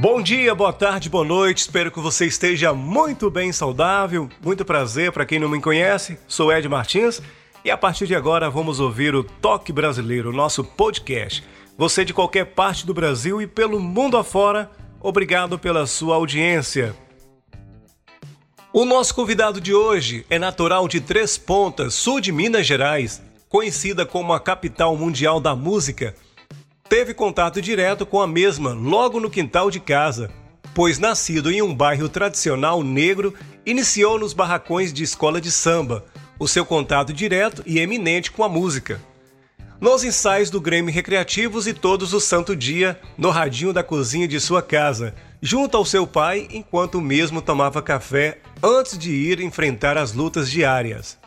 Bom dia, boa tarde, boa noite. Espero que você esteja muito bem saudável. Muito prazer para quem não me conhece. Sou Ed Martins e a partir de agora vamos ouvir o Toque Brasileiro, nosso podcast. Você de qualquer parte do Brasil e pelo mundo afora, obrigado pela sua audiência. O nosso convidado de hoje é natural de Três Pontas, sul de Minas Gerais, conhecida como a capital mundial da música teve contato direto com a mesma logo no quintal de casa, pois, nascido em um bairro tradicional negro, iniciou nos barracões de escola de samba o seu contato direto e eminente com a música. Nos ensaios do Grêmio Recreativos e todos o santo dia, no radinho da cozinha de sua casa, junto ao seu pai, enquanto o mesmo tomava café antes de ir enfrentar as lutas diárias.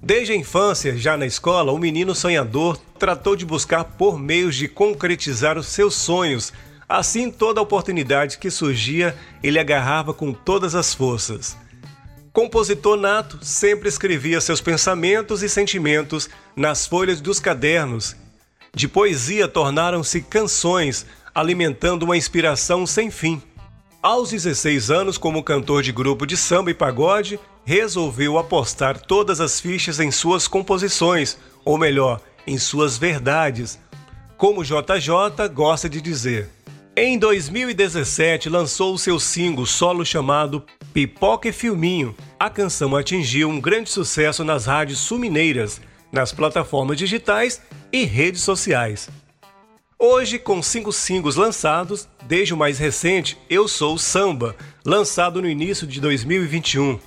Desde a infância, já na escola, o menino sonhador tratou de buscar por meios de concretizar os seus sonhos. Assim, toda oportunidade que surgia, ele agarrava com todas as forças. Compositor nato, sempre escrevia seus pensamentos e sentimentos nas folhas dos cadernos. De poesia tornaram-se canções, alimentando uma inspiração sem fim. Aos 16 anos, como cantor de grupo de samba e pagode, resolveu apostar todas as fichas em suas composições, ou melhor, em suas verdades, como JJ gosta de dizer. Em 2017, lançou o seu single solo chamado Pipoca e Filminho. A canção atingiu um grande sucesso nas rádios sumineiras, nas plataformas digitais e redes sociais. Hoje, com cinco singles lançados, desde o mais recente, Eu Sou Samba, lançado no início de 2021,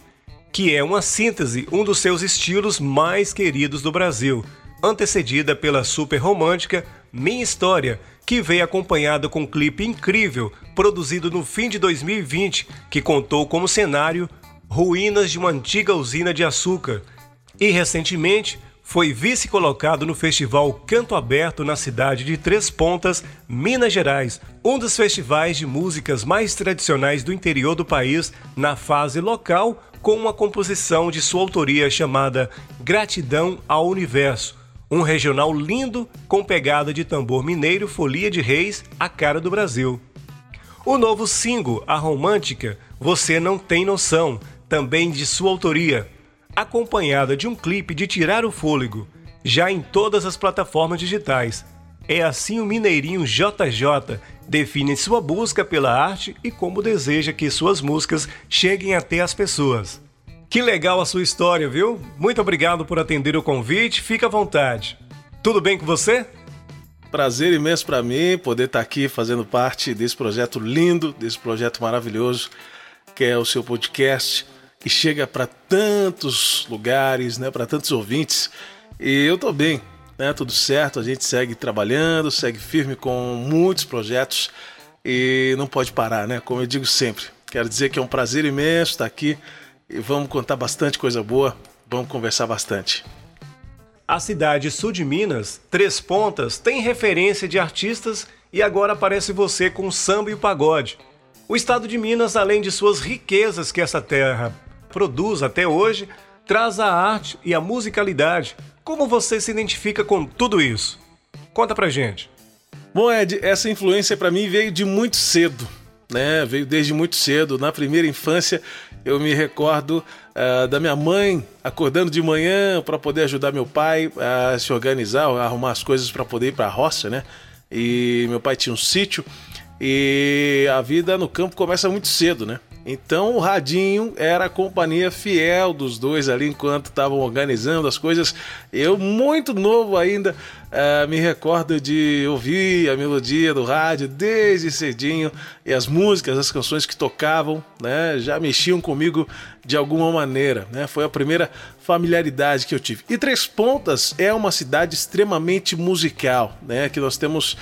que é uma síntese, um dos seus estilos mais queridos do Brasil, antecedida pela super romântica Minha História, que veio acompanhada com um clipe incrível produzido no fim de 2020, que contou como cenário ruínas de uma antiga usina de açúcar. E recentemente foi vice-colocado no festival Canto Aberto na cidade de Três Pontas, Minas Gerais, um dos festivais de músicas mais tradicionais do interior do país na fase local com uma composição de sua autoria chamada Gratidão ao Universo, um regional lindo com pegada de tambor mineiro, folia de reis, a cara do Brasil. O novo single, A Romântica, Você Não Tem Noção, também de sua autoria, acompanhada de um clipe de tirar o fôlego, já em todas as plataformas digitais. É assim o mineirinho JJ define sua busca pela arte e como deseja que suas músicas cheguem até as pessoas. Que legal a sua história, viu? Muito obrigado por atender o convite. Fica à vontade. Tudo bem com você? Prazer imenso para mim poder estar tá aqui fazendo parte desse projeto lindo, desse projeto maravilhoso que é o seu podcast e chega para tantos lugares, né, para tantos ouvintes. E eu tô bem, né? Tudo certo, a gente segue trabalhando, segue firme com muitos projetos e não pode parar, né? Como eu digo sempre. Quero dizer que é um prazer imenso estar aqui e vamos contar bastante coisa boa, vamos conversar bastante. A cidade sul de Minas, Três Pontas, tem referência de artistas e agora aparece você com o samba e o pagode. O estado de Minas, além de suas riquezas que essa terra produz até hoje, traz a arte e a musicalidade, como você se identifica com tudo isso? Conta pra gente. Bom, Ed, essa influência para mim veio de muito cedo, né? Veio desde muito cedo. Na primeira infância, eu me recordo uh, da minha mãe acordando de manhã para poder ajudar meu pai a se organizar, a arrumar as coisas para poder ir para a roça, né? E meu pai tinha um sítio e a vida no campo começa muito cedo, né? Então o Radinho era a companhia fiel dos dois ali enquanto estavam organizando as coisas. Eu, muito novo ainda, uh, me recordo de ouvir a melodia do rádio desde cedinho e as músicas, as canções que tocavam, né, já mexiam comigo de alguma maneira, né? Foi a primeira familiaridade que eu tive. E Três Pontas é uma cidade extremamente musical, né? Que nós temos uh,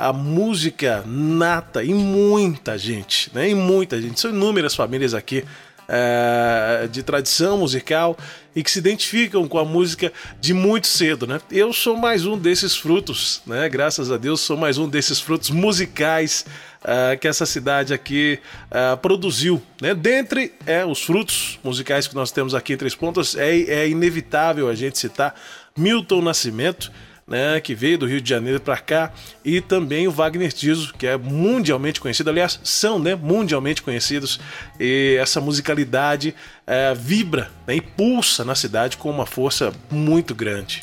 a música nata em muita gente, né? Em muita gente. São inúmeras famílias aqui é, de tradição musical e que se identificam com a música de muito cedo, né? Eu sou mais um desses frutos, né? Graças a Deus sou mais um desses frutos musicais é, que essa cidade aqui é, produziu, né? Dentre é, os frutos musicais que nós temos aqui em Três Pontas, é, é inevitável a gente citar Milton Nascimento, né, que veio do Rio de Janeiro para cá, e também o Wagner Tiso, que é mundialmente conhecido, aliás, são né, mundialmente conhecidos, e essa musicalidade é, vibra né, e pulsa na cidade com uma força muito grande.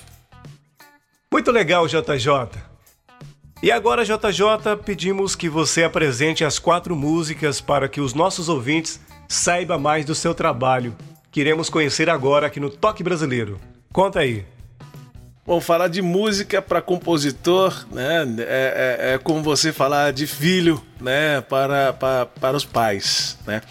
Muito legal, JJ. E agora, JJ, pedimos que você apresente as quatro músicas para que os nossos ouvintes saibam mais do seu trabalho. Queremos conhecer agora aqui no Toque Brasileiro. Conta aí. Bom, falar de música para compositor, né, é, é, é, como você falar de filho, né, para, para, para os pais, né.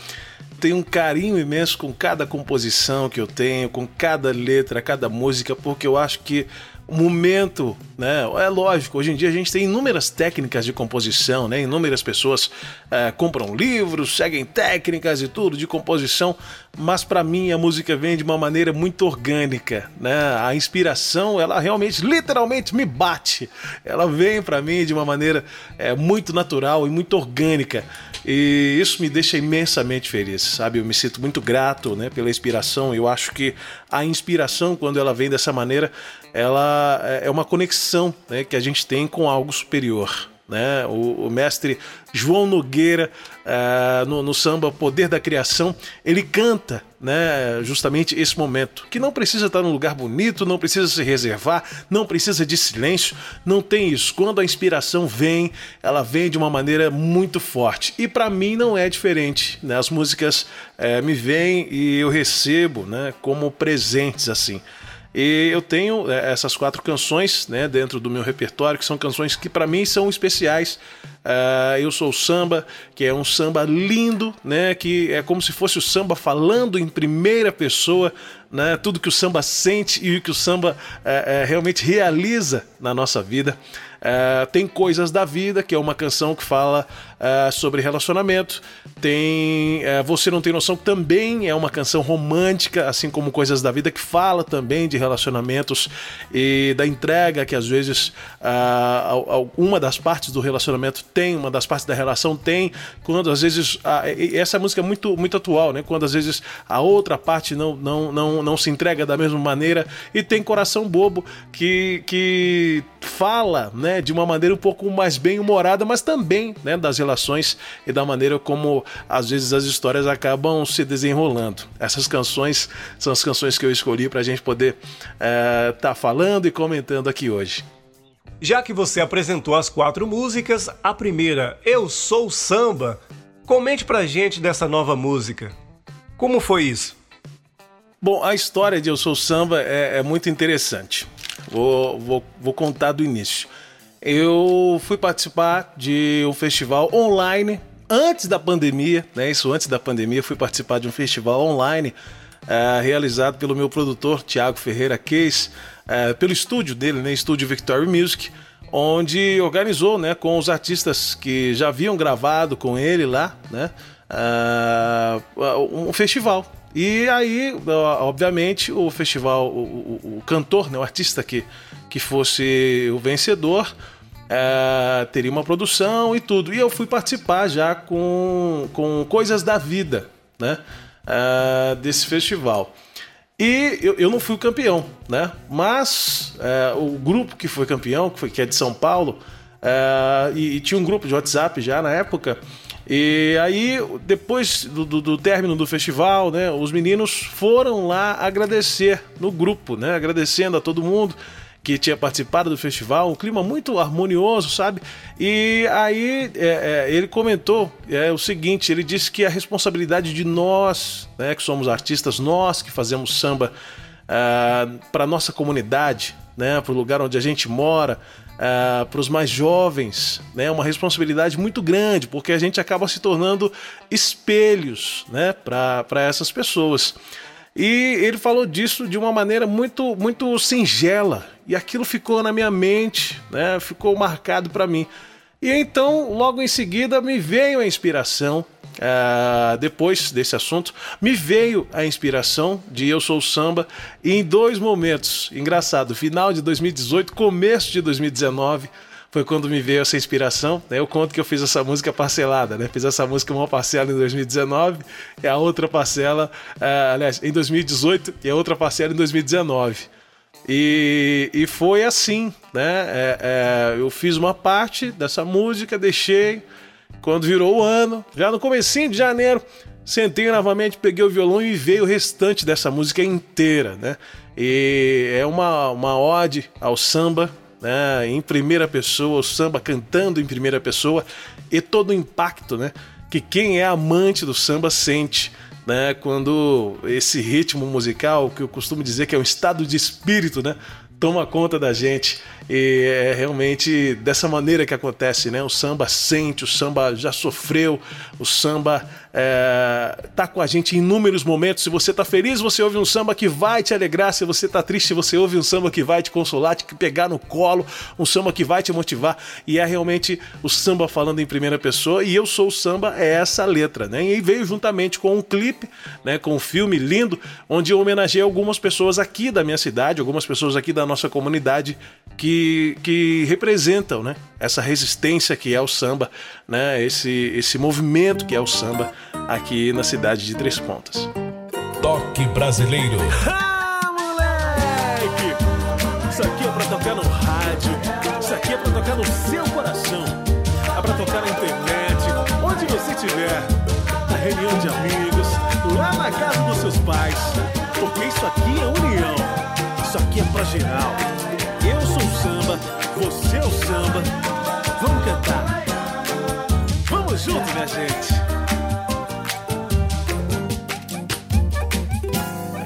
Tenho um carinho imenso com cada composição que eu tenho, com cada letra, cada música, porque eu acho que momento, né? É lógico, hoje em dia a gente tem inúmeras técnicas de composição, né? Inúmeras pessoas é, compram livros, seguem técnicas e tudo de composição, mas para mim a música vem de uma maneira muito orgânica, né? A inspiração, ela realmente, literalmente me bate. Ela vem para mim de uma maneira é, muito natural e muito orgânica. E isso me deixa imensamente feliz, sabe? Eu me sinto muito grato, né, pela inspiração. Eu acho que a inspiração, quando ela vem dessa maneira, ela é uma conexão né, que a gente tem com algo superior. Né? O, o mestre João Nogueira, uh, no, no, samba Poder da Criação, ele canta né, justamente esse momento, que não precisa estar num lugar bonito, não precisa se reservar, não precisa de silêncio, não tem isso. Quando a inspiração vem, ela vem de uma maneira muito forte. E para mim não é diferente. Né? As músicas uh, me vêm e eu recebo né, como presentes assim. E eu tenho é, essas quatro canções né, dentro do meu repertório, que são canções que para mim são especiais. Uh, eu sou o samba, que é um samba lindo, né, que é como se fosse o samba falando em primeira pessoa, né, tudo que o samba sente e o que o samba é, é, realmente realiza na nossa vida. Uh, tem Coisas da Vida, que é uma canção que fala uh, sobre relacionamento. Tem uh, Você Não Tem Noção, que também é uma canção romântica, assim como Coisas da Vida, que fala também de relacionamentos e da entrega que às vezes uma das partes do relacionamento tem, uma das partes da relação tem, quando às vezes. essa música é muito, muito atual, né? Quando às vezes a outra parte não, não, não, não se entrega da mesma maneira. E tem Coração Bobo, que, que fala, né? Né, de uma maneira um pouco mais bem humorada, mas também né, das relações e da maneira como às vezes as histórias acabam se desenrolando. Essas canções são as canções que eu escolhi para a gente poder estar é, tá falando e comentando aqui hoje. Já que você apresentou as quatro músicas, a primeira, Eu Sou Samba, comente pra gente dessa nova música. Como foi isso? Bom, a história de Eu Sou Samba é, é muito interessante. Vou, vou, vou contar do início eu fui participar de um festival online antes da pandemia, né? Isso antes da pandemia, fui participar de um festival online uh, realizado pelo meu produtor Tiago Ferreira Case, uh, pelo estúdio dele, né? Estúdio Victory Music, onde organizou, né? Com os artistas que já haviam gravado com ele lá, né? Uh, um festival. E aí, obviamente, o festival, o, o, o cantor, né, o artista que, que fosse o vencedor, é, teria uma produção e tudo. E eu fui participar já com, com Coisas da Vida, né? É, desse festival. E eu, eu não fui o campeão, né? Mas é, o grupo que foi campeão, que, foi, que é de São Paulo, e, e, tinha um grupo de WhatsApp já na época. E aí, depois do, do, do, término do festival, né, os meninos foram lá agradecer no grupo, né? Agradecendo a todo mundo que tinha participado do festival, um clima muito harmonioso, sabe? E aí é, é, ele comentou é, o seguinte: ele disse que a responsabilidade de nós, né, que somos artistas, nós que fazemos samba uh, ah, para nossa comunidade, né, para o lugar onde a gente mora, uh, para os mais jovens, né, uma responsabilidade muito grande, porque a gente acaba se tornando espelhos né, para essas pessoas. E ele falou disso de uma maneira muito, muito singela, e aquilo ficou na minha mente, né, ficou marcado para mim. E então, logo em seguida, me veio a inspiração Uh, depois desse assunto, me veio a inspiração de Eu Sou Samba em dois momentos. Engraçado, final de 2018, começo de 2019 foi quando me veio essa inspiração. Né? Eu conto que eu fiz essa música parcelada, né? Fiz essa música uma parcela em 2019 e a outra parcela, uh, aliás, em 2018 e a outra parcela em 2019. E, e foi assim, né? É, é, eu fiz uma parte dessa música, deixei quando virou o ano, já no comecinho de janeiro, sentei novamente, peguei o violão e veio o restante dessa música inteira, né? E é uma, uma ode ao samba, né? Em primeira pessoa, o samba cantando em primeira pessoa e todo o impacto, né? Que quem é amante do samba sente, né? Quando esse ritmo musical, que eu costumo dizer que é um estado de espírito, né? Toma conta da gente e é realmente dessa maneira que acontece, né? O samba sente, o samba já sofreu, o samba é, tá com a gente em inúmeros momentos. Se você tá feliz, você ouve um samba que vai te alegrar. Se você tá triste, você ouve um samba que vai te consolar, te pegar no colo, um samba que vai te motivar. E é realmente o samba falando em primeira pessoa. E eu sou o samba, é essa letra, né? E veio juntamente com um clipe, né? Com um filme lindo, onde eu homenageei algumas pessoas aqui da minha cidade, algumas pessoas aqui da nossa comunidade que que, representam né, essa resistência que é o samba, né, esse, esse movimento que é o samba aqui na cidade de Três Pontas. Toque brasileiro. Ah, moleque! Isso aqui é pra tocar no rádio, isso aqui é pra tocar no seu coração, é pra tocar na internet, onde você estiver, na reunião de amigos, lá na casa dos seus pais, porque isso aqui é união, isso aqui é pra geral. O samba. Vamos cantar. Vamos junto, minha gente.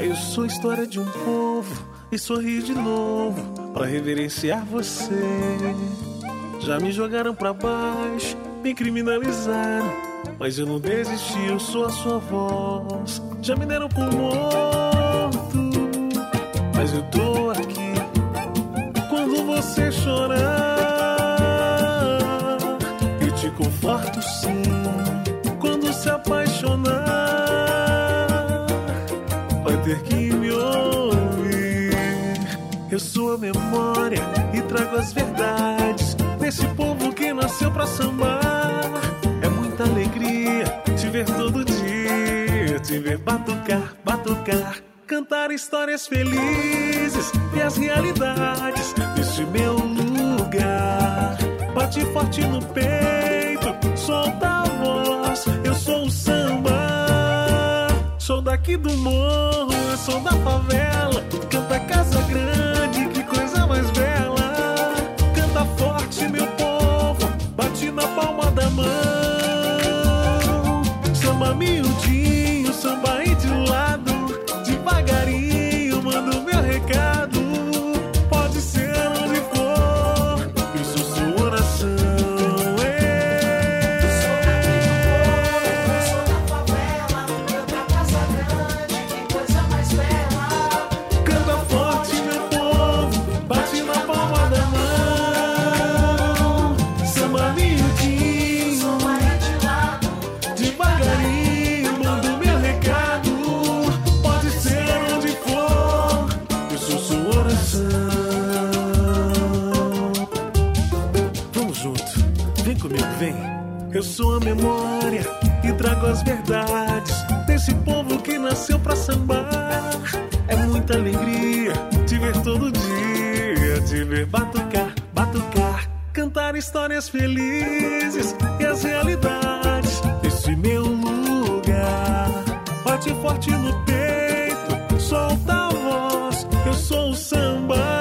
Eu sou a história de um povo e sorri de novo para reverenciar você. Já me jogaram para baixo, me criminalizaram, mas eu não desisti, eu sou a sua voz. Já me deram por morto, mas eu tô você chorar. Eu te conforto sim quando se apaixonar. Vai ter que me ouvir. Eu sou a memória e trago as verdades desse povo que nasceu pra sambar. É muita alegria te ver todo dia, te ver batucar, batucar cantar histórias felizes e as realidades desse meu lugar. Bate forte no peito, solta a voz, eu sou o samba. Sou daqui do morro, eu sou da favela, canta casa grande, que coisa mais bela. Canta forte, meu povo, bate na palma da mão. Samba miudinho, vem. Eu sou a memória e trago as verdades desse povo que nasceu pra sambar. É muita alegria te ver todo dia, te ver batucar, batucar, cantar histórias felizes e as realidades desse meu lugar. Bate forte no peito, solta a voz, eu sou o samba.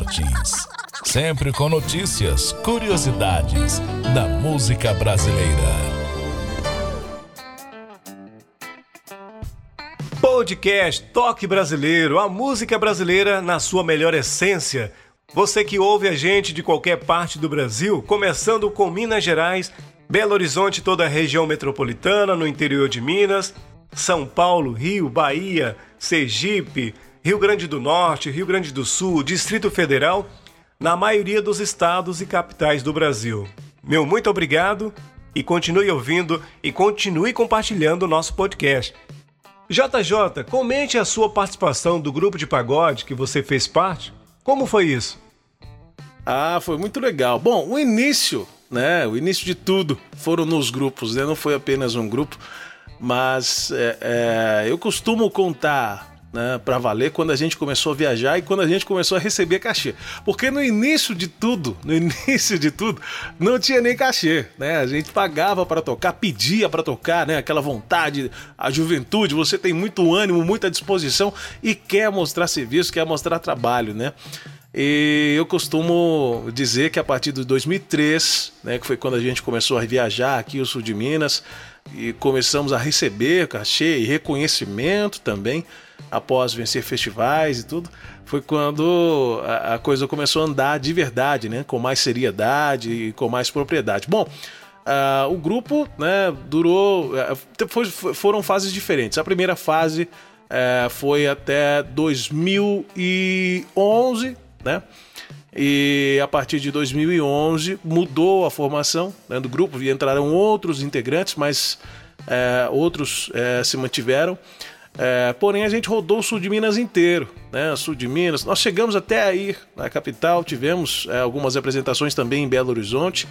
Martins. Sempre com notícias, curiosidades da música brasileira. Podcast Toque Brasileiro, a música brasileira na sua melhor essência. Você que ouve a gente de qualquer parte do Brasil, começando com Minas Gerais, Belo Horizonte, toda a região metropolitana, no interior de Minas, São Paulo, Rio, Bahia, Sergipe, Rio Grande do Norte, Rio Grande do Sul, Distrito Federal, na maioria dos estados e capitais do Brasil. Meu muito obrigado e continue ouvindo e continue compartilhando o nosso podcast. JJ, comente a sua participação do grupo de pagode que você fez parte. Como foi isso? Ah, foi muito legal. Bom, o início, né? O início de tudo foram nos grupos, né? Não foi apenas um grupo, mas é, é, eu costumo contar né, para valer quando a gente começou a viajar e quando a gente começou a receber cachê. Porque no início de tudo, no início de tudo, não tinha nem cachê, né? A gente pagava para tocar, pedia para tocar, né? Aquela vontade, a juventude, você tem muito ânimo, muita disposição e quer mostrar serviço, quer mostrar trabalho, né? E eu costumo dizer que a partir de 2003, né, que foi quando a gente começou a viajar aqui o sul de Minas e começamos a receber cachê e reconhecimento também, após vencer festivais e tudo, foi quando a, a coisa começou a andar de verdade, né? Com mais seriedade e com mais propriedade. Bom, uh, o grupo, né, durou. Uh, foi, foram fases diferentes. A primeira fase uh, foi até 2011, né? E a partir de 2011 mudou a formação né, do grupo e entraram outros integrantes, mas é, outros se mantiveram. É, porém, a gente rodou o sul de Minas inteiro, né? Sul de Minas. Nós chegamos até aí na capital, tivemos é, algumas apresentações também em Belo Horizonte.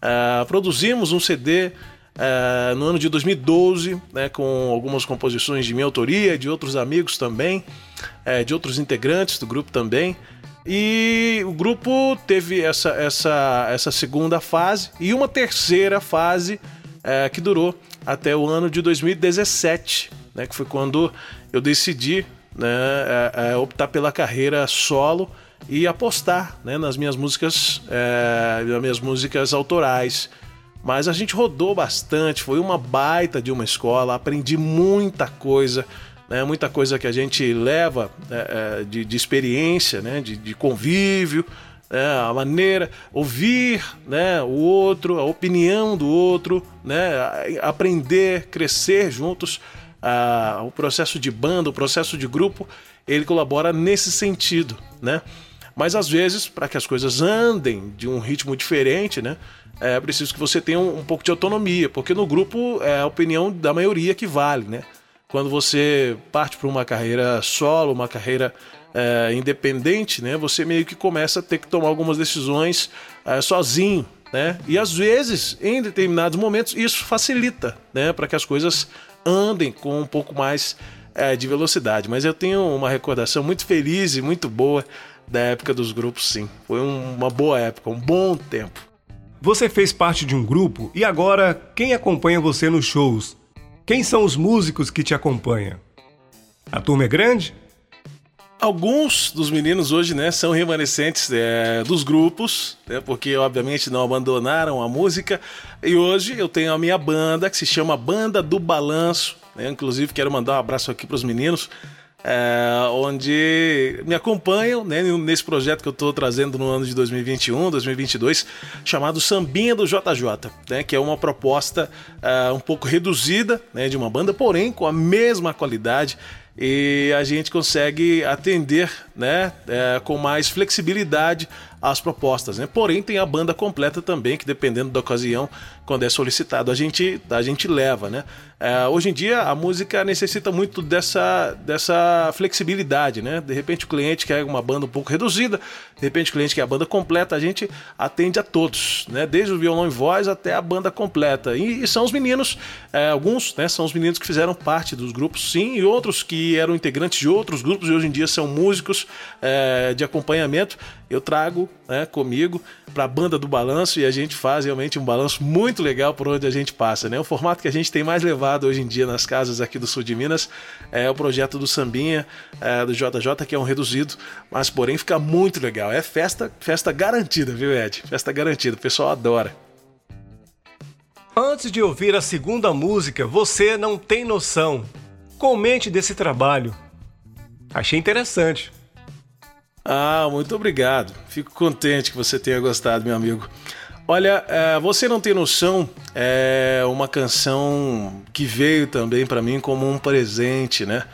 É, produzimos um CD é, no ano de 2012, né, com algumas composições de minha autoria, de outros amigos também, é, de outros integrantes do grupo também. E o grupo teve essa, essa, essa segunda fase e uma terceira fase é, que durou até o ano de 2017 né, que foi quando eu decidi né, é, é, optar pela carreira solo e apostar né, nas minhas músicas, é, nas minhas músicas autorais. Mas a gente rodou bastante, foi uma baita de uma escola, aprendi muita coisa, né, muita coisa que a gente leva é, é de, de, experiência, né, de, de convívio, né, a maneira, ouvir né, o outro, a opinião do outro, né, aprender, crescer juntos o processo de banda, o processo de grupo, ele colabora nesse sentido, né? Mas às vezes, para que as coisas andem de um ritmo diferente, né? É preciso que você tenha um, um pouco de autonomia, porque no grupo é a opinião da maioria que vale, né? Quando você parte para uma carreira solo, uma carreira é, independente, né? Você meio que começa a ter que tomar algumas decisões é, sozinho, né? E às vezes, em determinados momentos, isso facilita, né? Para que as coisas andem com um pouco mais é, de velocidade. Mas eu tenho uma recordação muito feliz e muito boa da época dos grupos, sim. Foi um, uma boa época, um bom tempo. Você fez parte de um grupo e agora quem acompanha você nos shows? Quem são os músicos que te acompanham? A turma é grande? Alguns dos meninos hoje, né, são remanescentes é, dos grupos, né, porque obviamente não abandonaram a música. E hoje eu tenho a minha banda que se chama Banda do Balanço. Né, inclusive quero mandar um abraço aqui para os meninos, é, onde me acompanham né, nesse projeto que eu estou trazendo no ano de 2021, 2022, chamado Sambinha do JJ, né, que é uma proposta é, um pouco reduzida né, de uma banda, porém com a mesma qualidade e a gente consegue atender né, é, com mais flexibilidade as propostas. Né? Porém, tem a banda completa também, que dependendo da ocasião, quando é solicitado, a gente, a gente leva. Né? É, hoje em dia, a música necessita muito dessa, dessa flexibilidade. Né? De repente, o cliente quer uma banda um pouco reduzida, de repente, o cliente quer a banda completa, a gente atende a todos, né? desde o violão e voz até a banda completa. E, e são os meninos, é, alguns né, são os meninos que fizeram parte dos grupos, sim, e outros que eram integrantes de outros grupos e hoje em dia são músicos é, de acompanhamento. Eu trago né, comigo para a banda do balanço e a gente faz realmente um balanço muito legal por onde a gente passa. Né? O formato que a gente tem mais levado hoje em dia nas casas aqui do sul de Minas é o projeto do Sambinha, é, do JJ, que é um reduzido, mas porém fica muito legal. É festa, festa garantida, viu, Ed? Festa garantida, o pessoal adora. Antes de ouvir a segunda música, Você Não Tem Noção, comente desse trabalho. Achei interessante. Ah, muito obrigado. Fico contente que você tenha gostado, meu amigo. Olha, é, você não tem noção é uma canção que veio também para mim como um presente, né?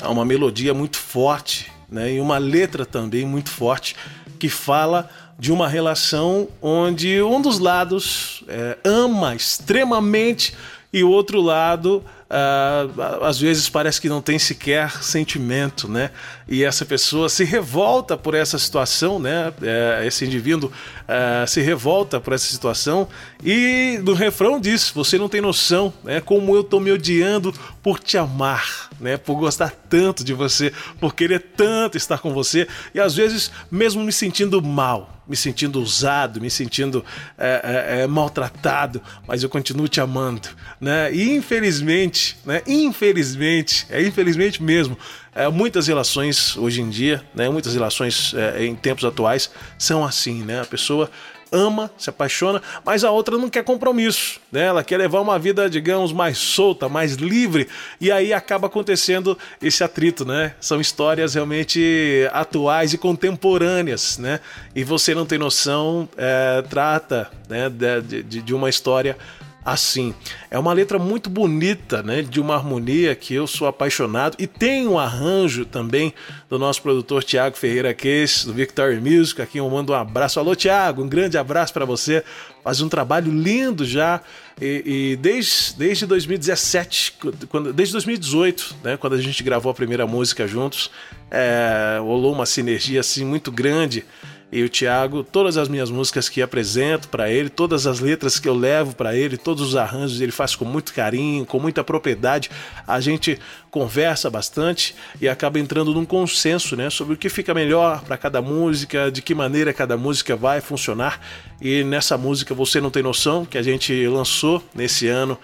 É uma melodia muito forte, né? E uma letra também muito forte que fala de uma relação onde um dos lados é, ama extremamente e o outro lado uh, às vezes parece que não tem sequer sentimento, né? E essa pessoa se revolta por essa situação, né? É, esse indivíduo uh, se revolta por essa situação e no refrão diz: Você não tem noção, né? Como eu tô me odiando por te amar, né? Por gostar tanto de você, por querer tanto estar com você e às vezes mesmo me sentindo mal me sentindo usado, me sentindo é, é, é, maltratado, mas eu continuo te amando, né? E infelizmente, né? Infelizmente, é infelizmente mesmo, é, muitas relações hoje em dia, né? Muitas relações é, em tempos atuais são assim, né? A pessoa ama, se apaixona, mas a outra não quer compromisso, né? Ela quer levar uma vida, digamos, mais solta, mais livre, e aí acaba acontecendo esse atrito, né? São histórias realmente atuais e contemporâneas, né? E você não tem noção, é, trata né, de, de, de uma história assim. É uma letra muito bonita, né? De uma harmonia que eu sou apaixonado. E tem um arranjo também do nosso produtor Tiago Ferreira Case, do Victory Music. Aqui eu mando um abraço. Alô, Tiago, um grande abraço para você. Faz um trabalho lindo já. E, e, desde, desde 2017, quando, desde 2018, né, quando a gente gravou a primeira música juntos, é, rolou uma sinergia assim muito grande e o Thiago, todas as minhas músicas que apresento para ele, todas as letras que eu levo para ele, todos os arranjos ele faz com muito carinho, com muita propriedade. A gente conversa bastante e acaba entrando num consenso, né, sobre o que fica melhor para cada música, de que maneira cada música vai funcionar. E nessa música você não tem noção que a gente lançou nesse ano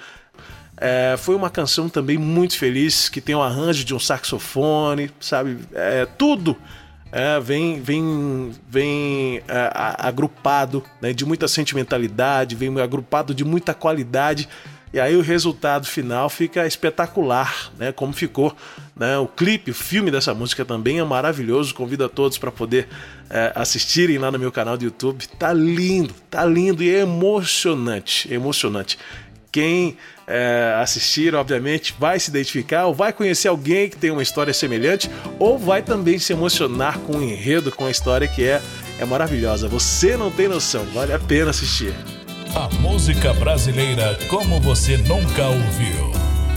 é, foi uma canção também muito feliz, que tem um arranjo de um saxofone, sabe? É, tudo é, vem, vem, vem é, agrupado né, de muita sentimentalidade, vem agrupado de muita qualidade. E aí o resultado final fica espetacular, né? Como ficou, né? O clipe, o filme dessa música também é maravilhoso. Convido a todos para poder é, assistirem lá no meu canal do YouTube. Tá lindo, tá lindo e é emocionante, emocionante. Quem é, assistir, obviamente, vai se identificar ou vai conhecer alguém que tem uma história semelhante ou vai também se emocionar com o enredo, com a história que é, é maravilhosa. Você não tem noção, vale a pena assistir. A música brasileira como você nunca ouviu.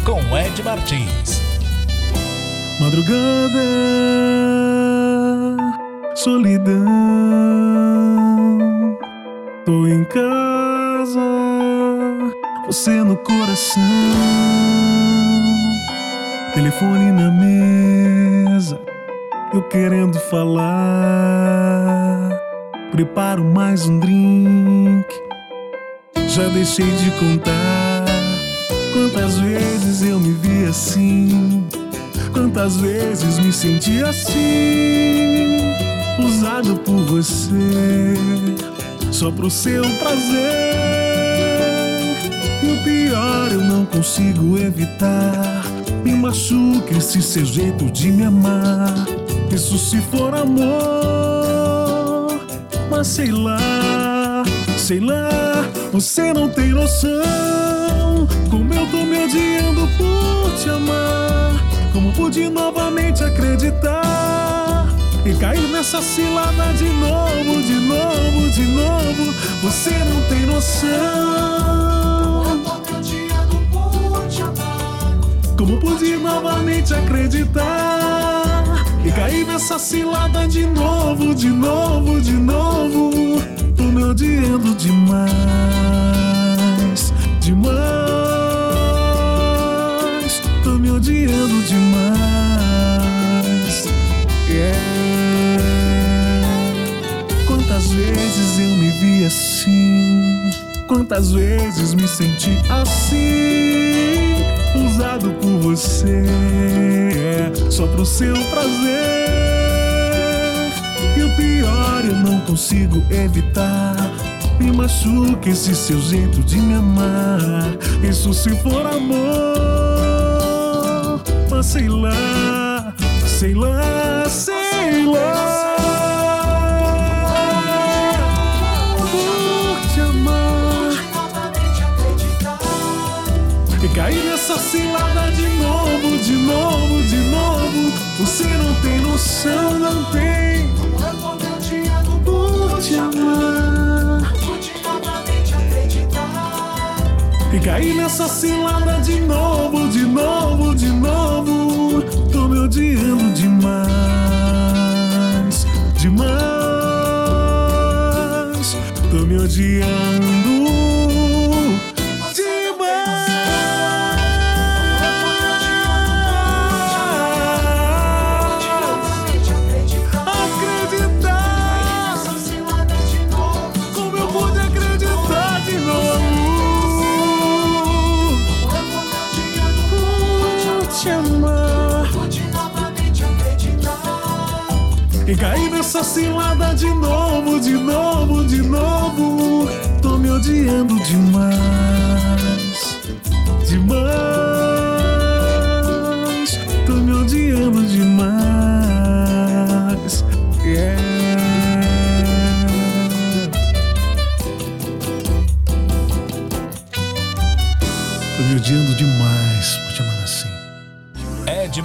Com Ed Martins. Madrugada, solidão. Tô em casa, você no coração. Telefone na mesa, eu querendo falar. Preparo mais um drink. Já deixei de contar quantas vezes eu me vi assim. Quantas vezes me senti assim, usado por você, só pro seu prazer. E o pior, eu não consigo evitar. Me machuca esse seu jeito de me amar. Isso se for amor, mas sei lá, sei lá, você não tem noção. Como eu tô me odiando por te amar. Como pude novamente acreditar e cair nessa cilada de novo, de novo, de novo. Você não tem noção. Como pude novamente acreditar E caí nessa cilada de novo, de novo, de novo? Tô me odiando demais Demais. Tô me odiando demais. Yeah Quantas vezes eu me vi assim? Quantas vezes me senti assim? Usado por você, só pro seu prazer. E o pior, eu não consigo evitar. Me machuca esse seu jeito de me amar. Isso se for amor, mas sei lá, sei lá, sei lá. Noção, não tem. Quando eu te amo, Por te amar. acreditar. E cair nessa cilada de novo, de novo, de novo. Tô me odiando demais, demais. Tô me odiando Cair nessa cilada de novo, de novo, de novo. Tô me odiando demais, demais.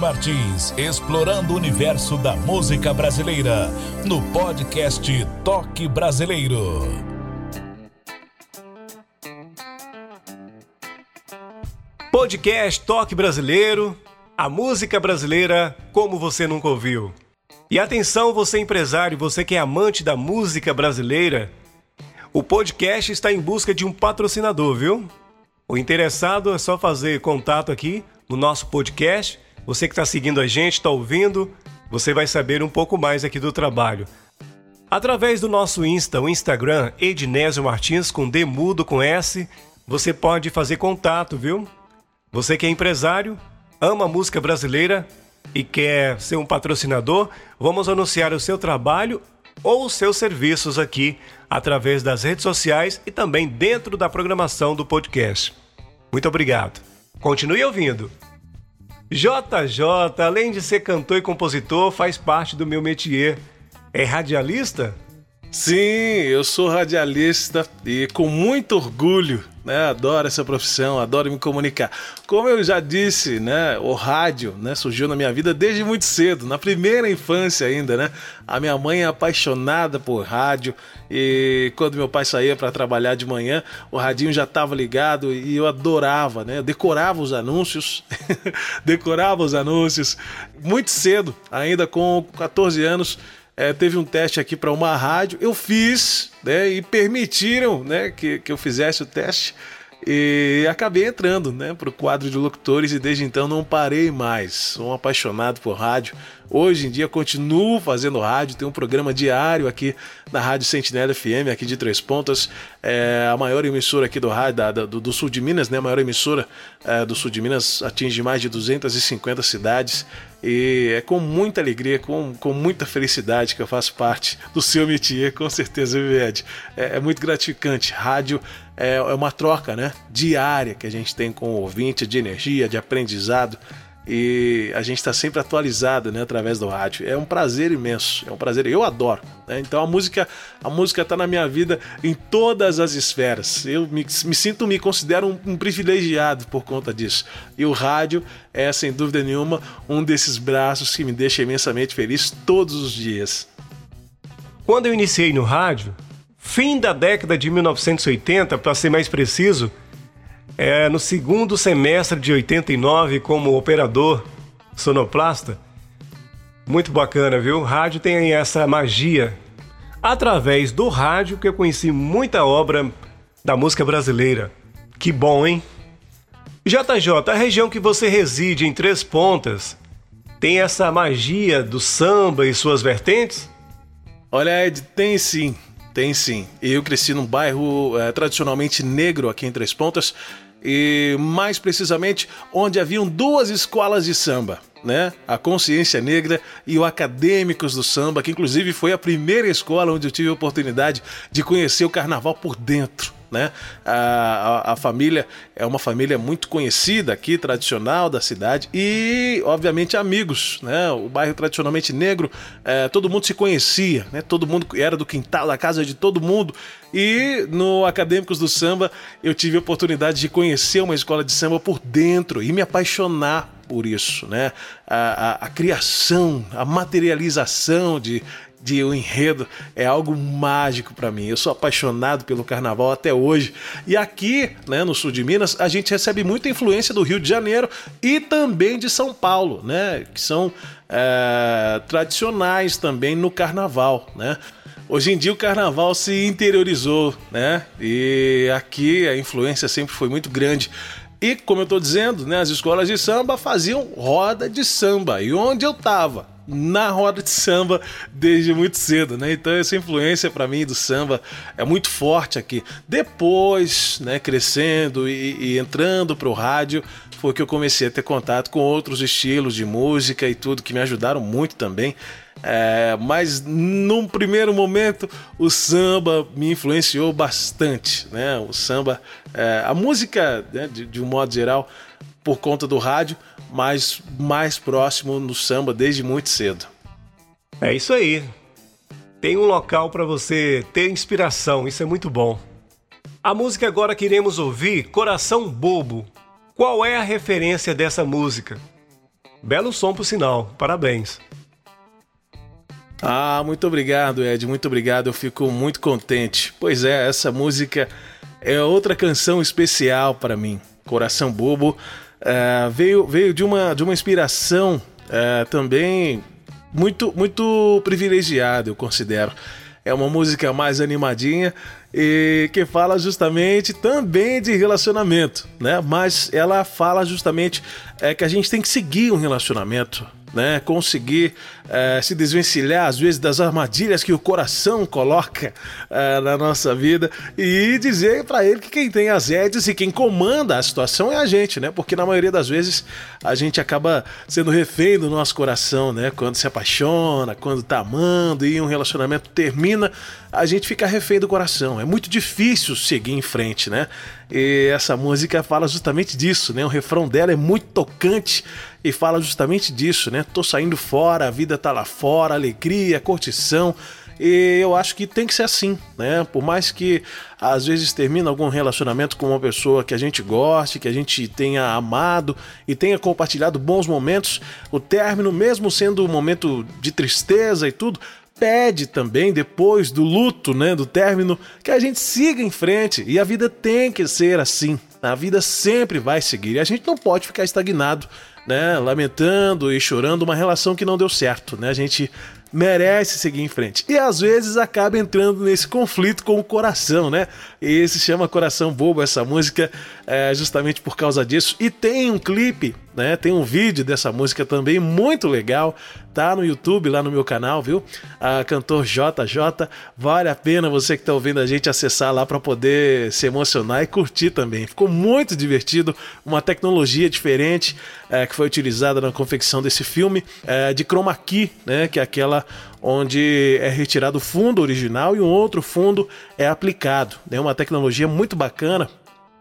Martins, explorando o universo da música brasileira, no podcast Toque Brasileiro. Podcast Toque Brasileiro, a música brasileira como você nunca ouviu. E atenção, você empresário, você que é amante da música brasileira, o podcast está em busca de um patrocinador, viu? O interessado é só fazer contato aqui no nosso podcast. Você que está seguindo a gente, está ouvindo, você vai saber um pouco mais aqui do trabalho. Através do nosso Insta, o Instagram, Ednésio Martins, com D mudo com S, você pode fazer contato, viu? Você que é empresário, ama a música brasileira e quer ser um patrocinador, vamos anunciar o seu trabalho ou os seus serviços aqui através das redes sociais e também dentro da programação do podcast. Muito obrigado. Continue ouvindo. JJ, além de ser cantor e compositor, faz parte do meu métier. É radialista? Sim, eu sou radialista e com muito orgulho, né? Adoro essa profissão, adoro me comunicar. Como eu já disse, né? O rádio, né? Surgiu na minha vida desde muito cedo, na primeira infância ainda, né? A minha mãe é apaixonada por rádio e quando meu pai saía para trabalhar de manhã, o radinho já estava ligado e eu adorava, né? Eu decorava os anúncios, decorava os anúncios muito cedo, ainda com 14 anos. É, teve um teste aqui para uma rádio, eu fiz, né, e permitiram, né, que, que eu fizesse o teste e acabei entrando, né, para o quadro de locutores e desde então não parei mais. Sou um apaixonado por rádio. Hoje em dia continuo fazendo rádio, tenho um programa diário aqui na Rádio Sentinela FM, aqui de Três Pontas, é a maior emissora aqui do rádio da- da- do, do sul de Minas, né, a maior emissora é, do sul de Minas, atinge mais de 250 cidades. E é com muita alegria, com, com muita felicidade que eu faço parte do seu métier, com certeza, Ed? É, é muito gratificante. Rádio é, é uma troca né, diária que a gente tem com o ouvinte de energia, de aprendizado e a gente está sempre atualizado né, através do rádio. É um prazer imenso, é um prazer, eu adoro. né? Então a música a música está na minha vida em todas as esferas. Eu me, me sinto, me considero um, um privilegiado por conta disso. E o rádio é, sem dúvida nenhuma, um desses braços que me deixa imensamente feliz todos os dias. Quando eu iniciei no rádio, fim da década de 1980, para ser mais preciso, é, no segundo semestre de 89 como operador sonoplasta. Muito bacana, viu? Rádio tem essa magia. Através do rádio que eu conheci muita obra da música brasileira. Que bom, hein? JJ, a região que você reside em Três Pontas tem essa magia do samba e suas vertentes? Olha, Ed, tem sim. Tem sim. Eu cresci num bairro eh, tradicionalmente negro aqui em Três Pontas e mais precisamente onde haviam duas escolas de samba. Né? A Consciência Negra e o Acadêmicos do Samba, que inclusive foi a primeira escola onde eu tive a oportunidade de conhecer o carnaval por dentro né? A, a, a, família é uma família muito conhecida aqui, tradicional da cidade e, obviamente, amigos, né? O bairro tradicionalmente negro, é, todo mundo se conhecia, né? Todo mundo era do quintal, da casa de todo mundo. E no Acadêmicos do Samba eu tive a oportunidade de conhecer uma escola de samba por dentro e me apaixonar por isso, né? A, a, a criação, a materialização de, de um enredo é algo mágico para mim. Eu sou apaixonado pelo carnaval até hoje. E aqui, né, no sul de Minas, a gente recebe muita influência do Rio de Janeiro e também de São Paulo, né, que são é, tradicionais também no carnaval, né. Hoje em dia o carnaval se interiorizou, né? E aqui a influência sempre foi muito grande. E como eu estou dizendo, né, as escolas de samba faziam roda de samba. E onde eu estava? Na roda de samba desde muito cedo, né? Então essa influência para mim do samba é muito forte aqui. Depois, né, crescendo e, e entrando pro rádio, foi que eu comecei a ter contato com outros estilos de música e tudo que me ajudaram muito também. É, mas num primeiro momento o samba me influenciou bastante, né? O samba, é, a música né, de, de um modo geral, por conta do rádio, mas mais próximo no samba desde muito cedo. É isso aí. Tem um local para você ter inspiração, isso é muito bom. A música agora que iremos ouvir, Coração Bobo. Qual é a referência dessa música? Belo som por sinal, parabéns. Ah, muito obrigado, Ed, muito obrigado. Eu fico muito contente. Pois é, essa música é outra canção especial para mim. Coração Bobo é, veio, veio de, uma, de uma inspiração é, também muito, muito privilegiada, eu considero. É uma música mais animadinha e que fala justamente também de relacionamento, né? Mas ela fala justamente é, que a gente tem que seguir um relacionamento, né? Conseguir é, se desvencilhar, às vezes, das armadilhas que o coração coloca é, na nossa vida e dizer para ele que quem tem as rédeas e quem comanda a situação é a gente, né? Porque na maioria das vezes a gente acaba sendo refém do nosso coração, né? Quando se apaixona, quando tá amando e um relacionamento termina, a gente fica refém do coração. É muito difícil seguir em frente, né? E essa música fala justamente disso, né? O refrão dela é muito tocante e fala justamente disso, né? Tô saindo fora, a vida tá lá fora, alegria, curtição. E eu acho que tem que ser assim, né? Por mais que às vezes termina algum relacionamento com uma pessoa que a gente goste, que a gente tenha amado e tenha compartilhado bons momentos, o término, mesmo sendo um momento de tristeza e tudo, pede também, depois do luto, né, do término, que a gente siga em frente. E a vida tem que ser assim. A vida sempre vai seguir. E a gente não pode ficar estagnado, né, lamentando e chorando uma relação que não deu certo, né? A gente merece seguir em frente. E às vezes acaba entrando nesse conflito com o coração, né? E se chama Coração Bobo essa música é justamente por causa disso. E tem um clipe né? Tem um vídeo dessa música também muito legal, tá no YouTube, lá no meu canal, viu? A cantor JJ, vale a pena você que tá ouvindo a gente acessar lá para poder se emocionar e curtir também. Ficou muito divertido, uma tecnologia diferente é, que foi utilizada na confecção desse filme é, de chroma key, né? Que é aquela onde é retirado o fundo original e um outro fundo é aplicado. É né? uma tecnologia muito bacana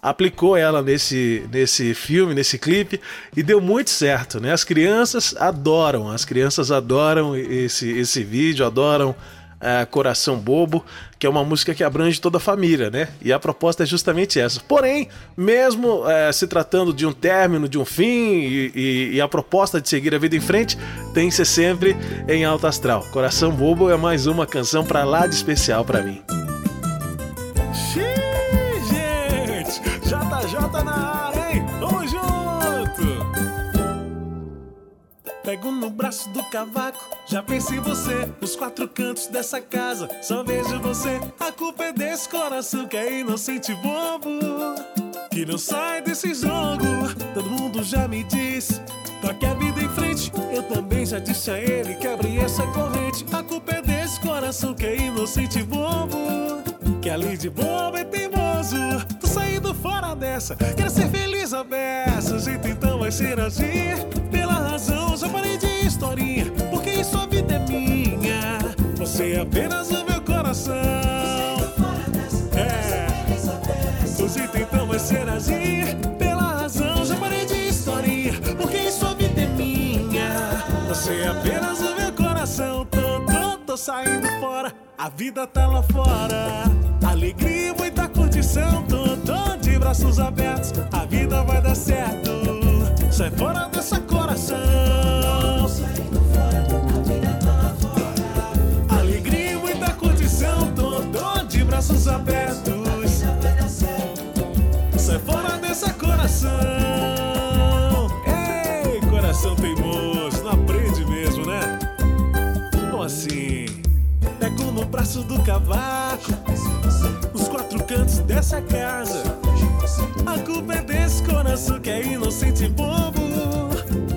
aplicou ela nesse, nesse filme, nesse clipe, e deu muito certo, né? As crianças adoram, as crianças adoram esse, esse vídeo, adoram uh, Coração Bobo, que é uma música que abrange toda a família, né? E a proposta é justamente essa. Porém, mesmo uh, se tratando de um término, de um fim, e, e, e, a proposta de seguir a vida em frente, tem que ser sempre em alto astral. Coração Bobo é mais uma canção para lá de especial para mim. JJ na área, hein? Tamo junto! Pego no braço do cavaco, já pensei em você, nos quatro cantos dessa casa, só vejo você. A culpa é desse coração que é inocente e bobo, que não sai desse jogo. Todo mundo já me disse, toque a vida em frente. Eu também já disse a ele que abri essa corrente. A culpa é desse coração que é inocente e bobo Que além de bobo é teimoso. Tô saindo fora dessa. Quero ser feliz a beça. O jeito então vai ser agir. Pela razão, já parei de historinha. Porque isso a vida é minha. Você é apenas o meu coração. É. O jeito então vai ser agir. Pela razão, já parei de historinha. Porque isso a vida é minha. Você é apenas o meu coração. Tô, tô, tô saindo fora. A vida tá lá fora. Alegria, e muita curtição. Tô, de braços abertos. A vida vai dar certo. Sai fora dessa coração. Alegria, e muita curtição. Tô, de braços abertos. Sai fora dessa coração. Ei, coração teimoso, não aprende mesmo, né? Como assim? Pego no braço do cavaco, cantos dessa casa. A culpa é desse coração que é inocente e bobo.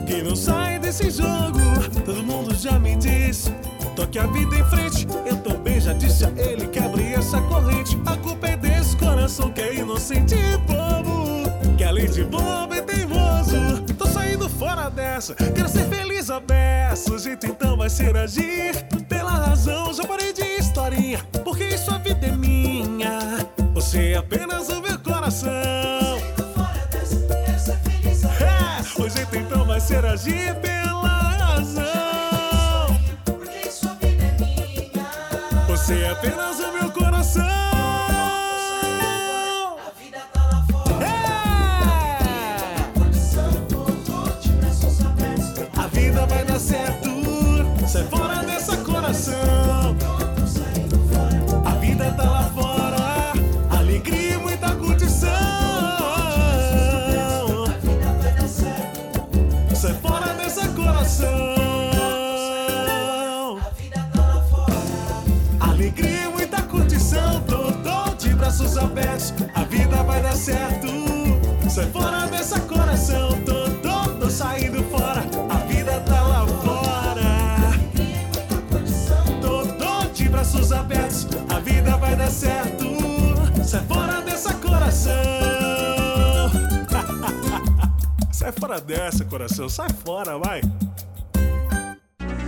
Que não sai desse jogo. Todo mundo já me disse. Toque a vida em frente. Eu também já disse a ele que abri essa corrente. A culpa é desse coração que é inocente e bobo. Que além de bobo é teimoso. Tô saindo fora dessa. Quero ser feliz a beça. O jeito então vai ser agir. Pela razão, já parei de historinha. Porque isso é apenas o meu coração. É, o jeito então vai ser agir pela razão. Você é apenas o meu coração. Sai fora dessa, coração. Sai fora, vai.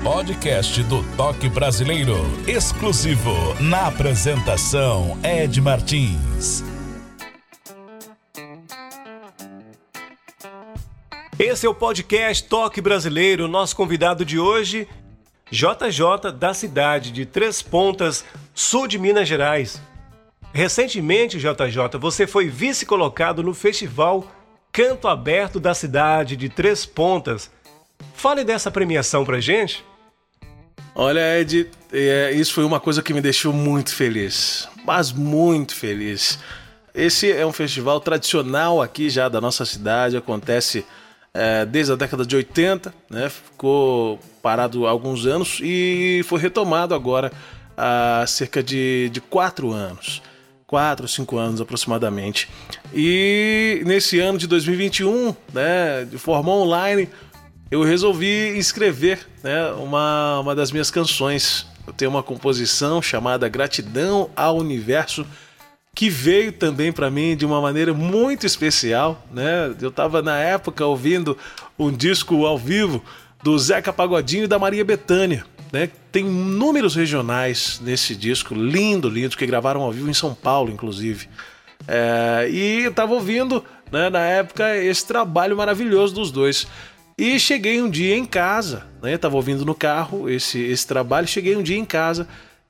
Podcast do Toque Brasileiro. Exclusivo na apresentação Ed Martins. Esse é o podcast Toque Brasileiro. Nosso convidado de hoje, JJ, da cidade de Três Pontas, sul de Minas Gerais. Recentemente, JJ, você foi vice-colocado no festival Canto Aberto da cidade de Três Pontas. Fale dessa premiação pra gente. Olha, Ed, é, isso foi uma coisa que me deixou muito feliz, mas muito feliz. Esse é um festival tradicional aqui já da nossa cidade, acontece é, desde a década de 80, né? ficou parado alguns anos e foi retomado agora há cerca de, de quatro anos. Quatro, cinco anos aproximadamente. E nesse ano de 2021, né, de forma online, eu resolvi escrever né, uma, uma das minhas canções. Eu tenho uma composição chamada Gratidão ao Universo, que veio também para mim de uma maneira muito especial. Né? Eu estava na época ouvindo um disco ao vivo do Zeca Pagodinho e da Maria Bethânia. Né? Tem números regionais nesse disco, lindo, lindo, que gravaram ao vivo em São Paulo, inclusive. É, e eu estava ouvindo, né, na época, esse trabalho maravilhoso dos dois. E cheguei um dia em casa, né? Tava ouvindo no carro esse, esse trabalho. Cheguei um dia em casa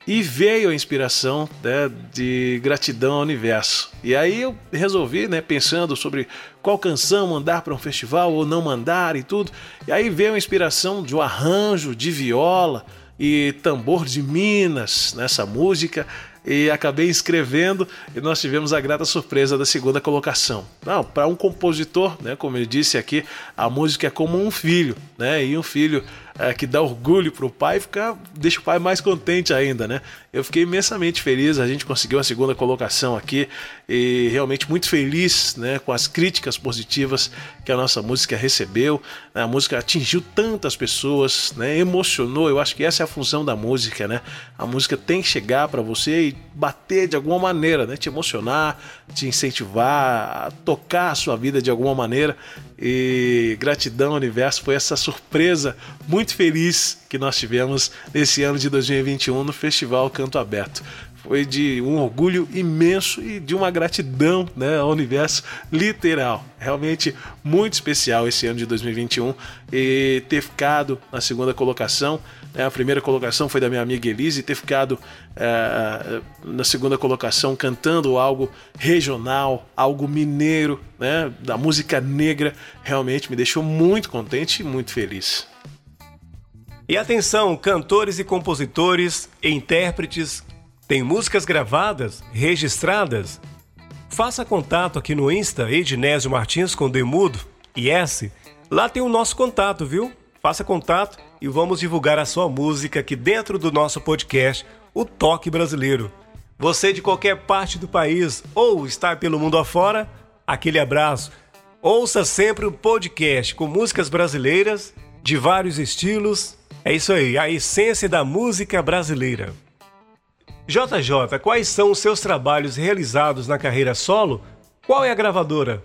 e veio a inspiração né, de gratidão ao universo. E aí eu resolvi, né, pensando sobre qual canção mandar para um festival ou não mandar e tudo. E aí veio a inspiração de um arranjo de viola e tambor de Minas nessa música e acabei escrevendo e nós tivemos a grata surpresa da segunda colocação. Não, para um compositor, né, como eu disse aqui, a música é como um filho, né? E um filho é, que dá orgulho para o pai, fica, deixa o pai mais contente ainda, né? Eu fiquei imensamente feliz, a gente conseguiu a segunda colocação aqui e realmente muito feliz, né, com as críticas positivas que a nossa música recebeu. A música atingiu tantas pessoas, né? Emocionou. Eu acho que essa é a função da música, né? A música tem que chegar para você e te bater de alguma maneira, né? Te emocionar, te incentivar a tocar a sua vida de alguma maneira. E gratidão, universo, foi essa surpresa muito feliz que nós tivemos nesse ano de 2021 no Festival Canto Aberto foi de um orgulho imenso e de uma gratidão né, ao universo literal. Realmente muito especial esse ano de 2021 e ter ficado na segunda colocação. Né, a primeira colocação foi da minha amiga Elise, ter ficado é, na segunda colocação cantando algo regional, algo mineiro, né, da música negra, realmente me deixou muito contente e muito feliz. E atenção, cantores e compositores, intérpretes, tem músicas gravadas, registradas? Faça contato aqui no Insta Ednésio Martins com Demudo e S. Lá tem o nosso contato, viu? Faça contato e vamos divulgar a sua música aqui dentro do nosso podcast, O Toque Brasileiro. Você de qualquer parte do país ou está pelo mundo afora, aquele abraço. Ouça sempre o podcast com músicas brasileiras de vários estilos. É isso aí, a essência da música brasileira. JJ, quais são os seus trabalhos realizados na carreira solo? Qual é a gravadora?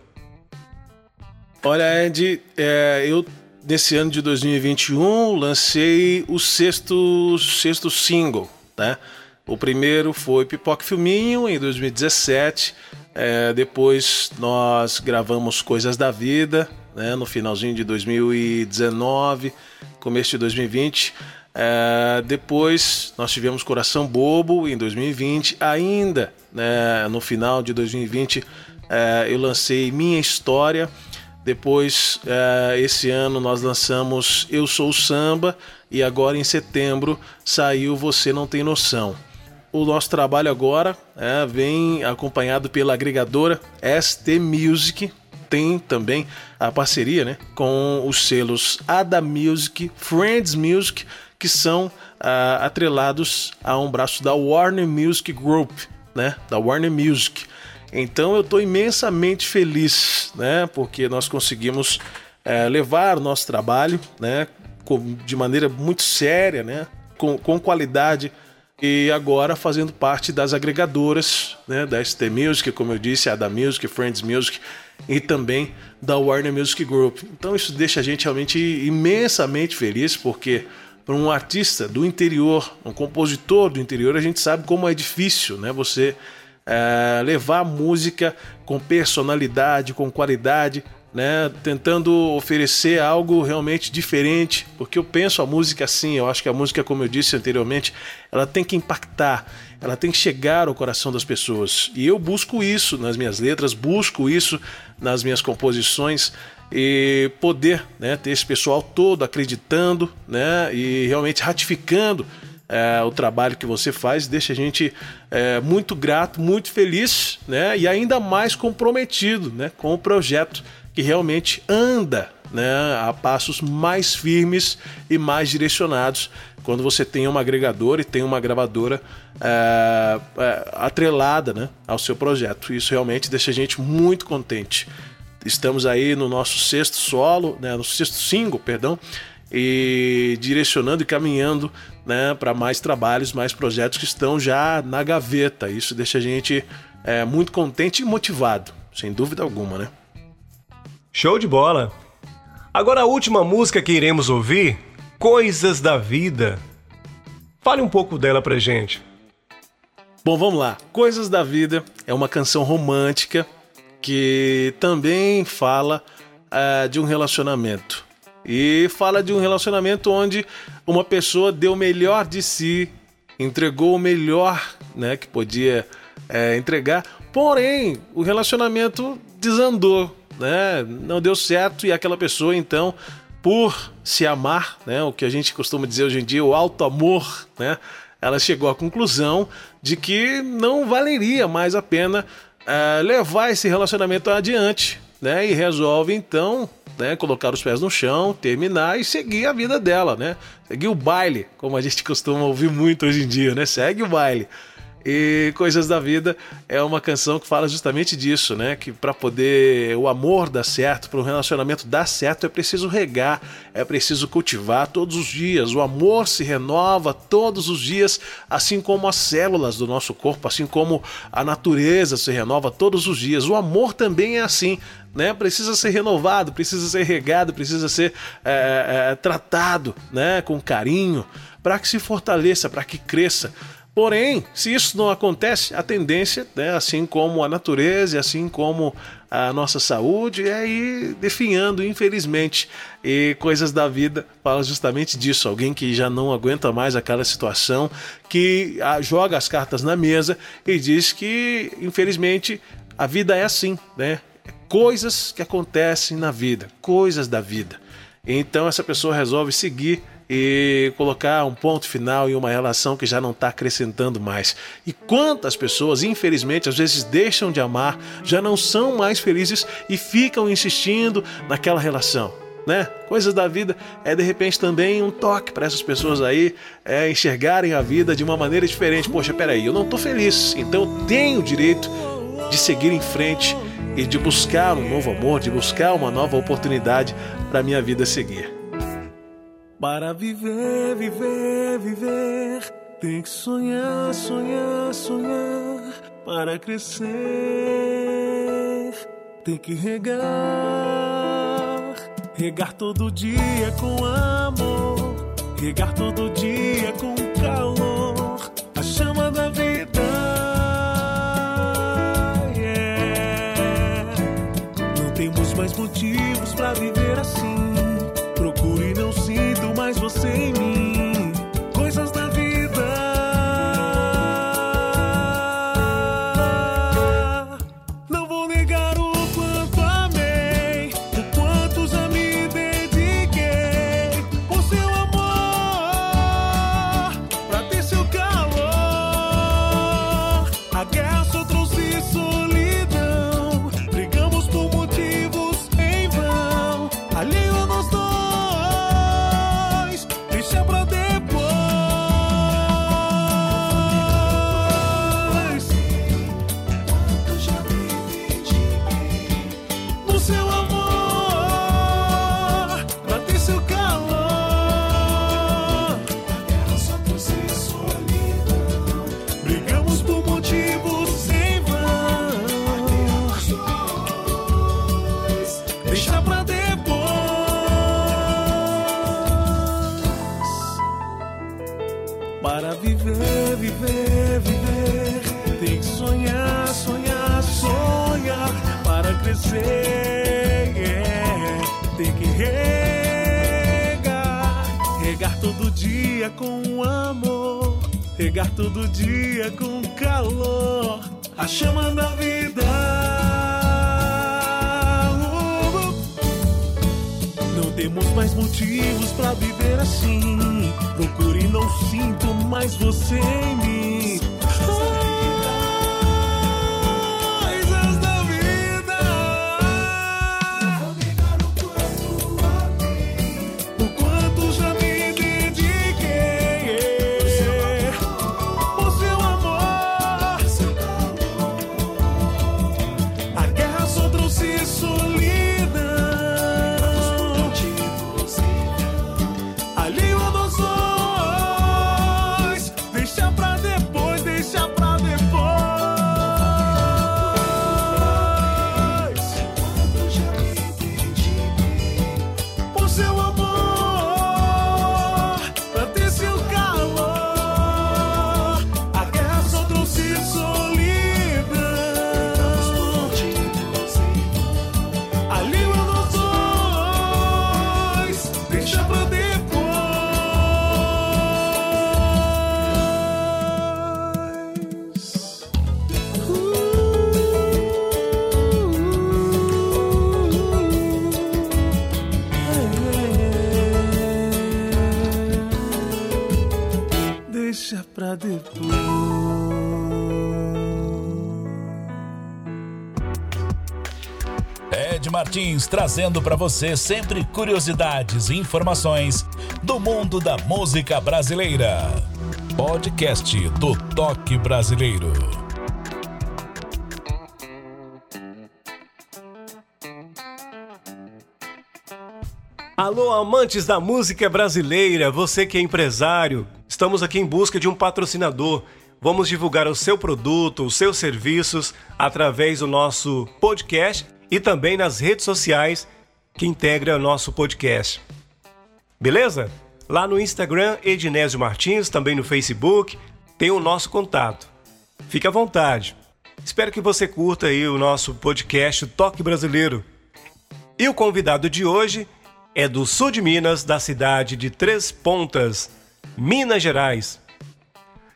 Olha, Ed, é, eu nesse ano de 2021 lancei o sexto, sexto single, né? O primeiro foi Pipoca Filminho em 2017. É, depois nós gravamos Coisas da Vida, né? No finalzinho de 2019, começo de 2020. É, depois nós tivemos Coração Bobo em 2020. Ainda né, no final de 2020 é, eu lancei Minha História. Depois, é, esse ano, nós lançamos Eu Sou Samba. E agora, em setembro, saiu Você Não Tem Noção. O nosso trabalho agora vem acompanhado pela agregadora ST Music. Tem também a parceria né, com os selos Ada Music, Friends Music que são ah, atrelados a um braço da Warner Music Group, né? Da Warner Music. Então eu estou imensamente feliz, né? Porque nós conseguimos eh, levar o nosso trabalho, né? De maneira muito séria, né? Com, com qualidade e agora fazendo parte das agregadoras, né? Da ST Music, como eu disse, a da Music, Friends Music e também da Warner Music Group. Então isso deixa a gente realmente imensamente feliz porque para um artista do interior, um compositor do interior, a gente sabe como é difícil, né? Você é, levar música com personalidade, com qualidade, né? Tentando oferecer algo realmente diferente, porque eu penso a música assim. Eu acho que a música, como eu disse anteriormente, ela tem que impactar, ela tem que chegar ao coração das pessoas. E eu busco isso nas minhas letras, busco isso nas minhas composições e poder né, ter esse pessoal todo acreditando né, e realmente ratificando é, o trabalho que você faz deixa a gente é, muito grato, muito feliz né, e ainda mais comprometido né, com o projeto que realmente anda né, a passos mais firmes e mais direcionados quando você tem uma agregadora e tem uma gravadora é, é, atrelada né, ao seu projeto. Isso realmente deixa a gente muito contente. Estamos aí no nosso sexto solo, né, no sexto single, perdão, e direcionando e caminhando né, para mais trabalhos, mais projetos que estão já na gaveta. Isso deixa a gente é, muito contente e motivado, sem dúvida alguma, né? Show de bola! Agora a última música que iremos ouvir, Coisas da Vida. Fale um pouco dela pra gente. Bom, vamos lá. Coisas da Vida é uma canção romântica que também fala uh, de um relacionamento. E fala de um relacionamento onde uma pessoa deu o melhor de si, entregou o melhor né, que podia é, entregar, porém o relacionamento desandou, né, não deu certo e aquela pessoa então, por se amar, né, o que a gente costuma dizer hoje em dia, o alto amor, né, ela chegou à conclusão de que não valeria mais a pena uh, levar esse relacionamento adiante, né? E resolve então, né, colocar os pés no chão, terminar e seguir a vida dela, né? Seguir o baile, como a gente costuma ouvir muito hoje em dia, né? Segue o baile. E Coisas da Vida é uma canção que fala justamente disso, né? Que para poder o amor dar certo, para o relacionamento dar certo, é preciso regar, é preciso cultivar todos os dias. O amor se renova todos os dias, assim como as células do nosso corpo, assim como a natureza se renova todos os dias. O amor também é assim. Né, precisa ser renovado, precisa ser regado, precisa ser é, é, tratado né, com carinho para que se fortaleça, para que cresça. Porém, se isso não acontece, a tendência, né, assim como a natureza, assim como a nossa saúde, é ir definhando, infelizmente. E coisas da vida fala justamente disso. Alguém que já não aguenta mais aquela situação, que ah, joga as cartas na mesa e diz que, infelizmente, a vida é assim, né? Coisas que acontecem na vida, coisas da vida. Então essa pessoa resolve seguir e colocar um ponto final em uma relação que já não está acrescentando mais. E quantas pessoas, infelizmente, às vezes deixam de amar, já não são mais felizes e ficam insistindo naquela relação. Né? Coisas da vida é de repente também um toque para essas pessoas aí é, enxergarem a vida de uma maneira diferente. Poxa, peraí, eu não estou feliz, então eu tenho o direito de seguir em frente e de buscar um novo amor, de buscar uma nova oportunidade para minha vida seguir. Para viver, viver, viver, tem que sonhar, sonhar, sonhar. Para crescer, tem que regar, regar todo dia com amor, regar todo dia com Trazendo para você sempre curiosidades e informações do mundo da música brasileira. podcast do Toque Brasileiro. Alô, amantes da música brasileira, você que é empresário, estamos aqui em busca de um patrocinador. Vamos divulgar o seu produto, os seus serviços através do nosso podcast e também nas redes sociais que integra nosso podcast. Beleza? Lá no Instagram, Ednésio Martins, também no Facebook, tem o nosso contato. Fique à vontade. Espero que você curta aí o nosso podcast Toque Brasileiro. E o convidado de hoje é do sul de Minas, da cidade de Três Pontas, Minas Gerais.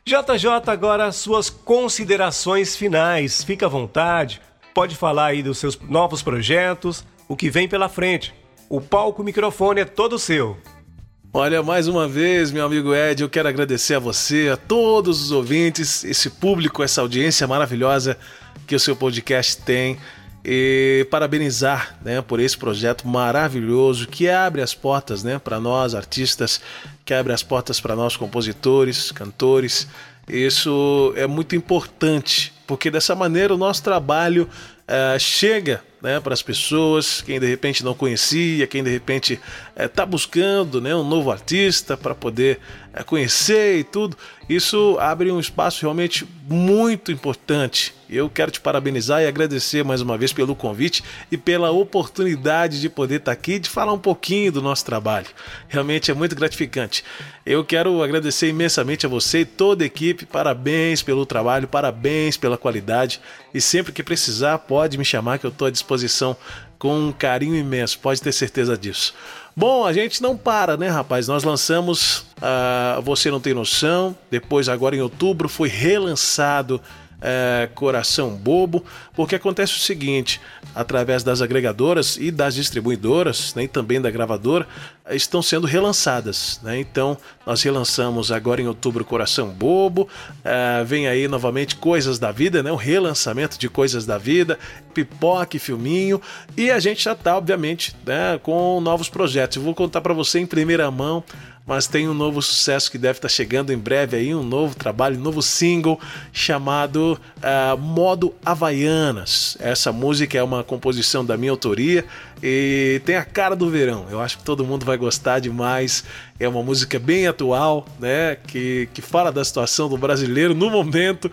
JJ, agora suas considerações finais. Fica à vontade, pode falar aí dos seus novos projetos, o que vem pela frente. O palco o microfone é todo seu. Olha, mais uma vez, meu amigo Ed, eu quero agradecer a você, a todos os ouvintes, esse público, essa audiência maravilhosa que o seu podcast tem. E parabenizar né, por esse projeto maravilhoso que abre as portas né, para nós, artistas, que abre as portas para nós, compositores, cantores. Isso é muito importante, porque dessa maneira o nosso trabalho eh, chega né, para as pessoas, quem de repente não conhecia, quem de repente está buscando né, um novo artista para poder eh, conhecer e tudo. Isso abre um espaço realmente muito importante. Eu quero te parabenizar e agradecer mais uma vez pelo convite e pela oportunidade de poder estar aqui de falar um pouquinho do nosso trabalho. Realmente é muito gratificante. Eu quero agradecer imensamente a você e toda a equipe. Parabéns pelo trabalho, parabéns pela qualidade. E sempre que precisar, pode me chamar que eu estou à disposição com um carinho imenso, pode ter certeza disso. Bom, a gente não para, né, rapaz? Nós lançamos uh, Você Não Tem Noção, depois, agora em outubro, foi relançado é, Coração Bobo, porque acontece o seguinte: através das agregadoras e das distribuidoras, né, e também da gravadora, estão sendo relançadas. Né? Então, nós relançamos agora em outubro Coração Bobo, é, vem aí novamente Coisas da Vida, né? o relançamento de Coisas da Vida, Pipoque, Filminho, e a gente já está, obviamente, né, com novos projetos. Eu vou contar para você em primeira mão mas tem um novo sucesso que deve estar chegando em breve aí, um novo trabalho, um novo single chamado uh, Modo Havaianas. Essa música é uma composição da minha autoria e tem a cara do verão. Eu acho que todo mundo vai gostar demais. É uma música bem atual, né? Que, que fala da situação do brasileiro no momento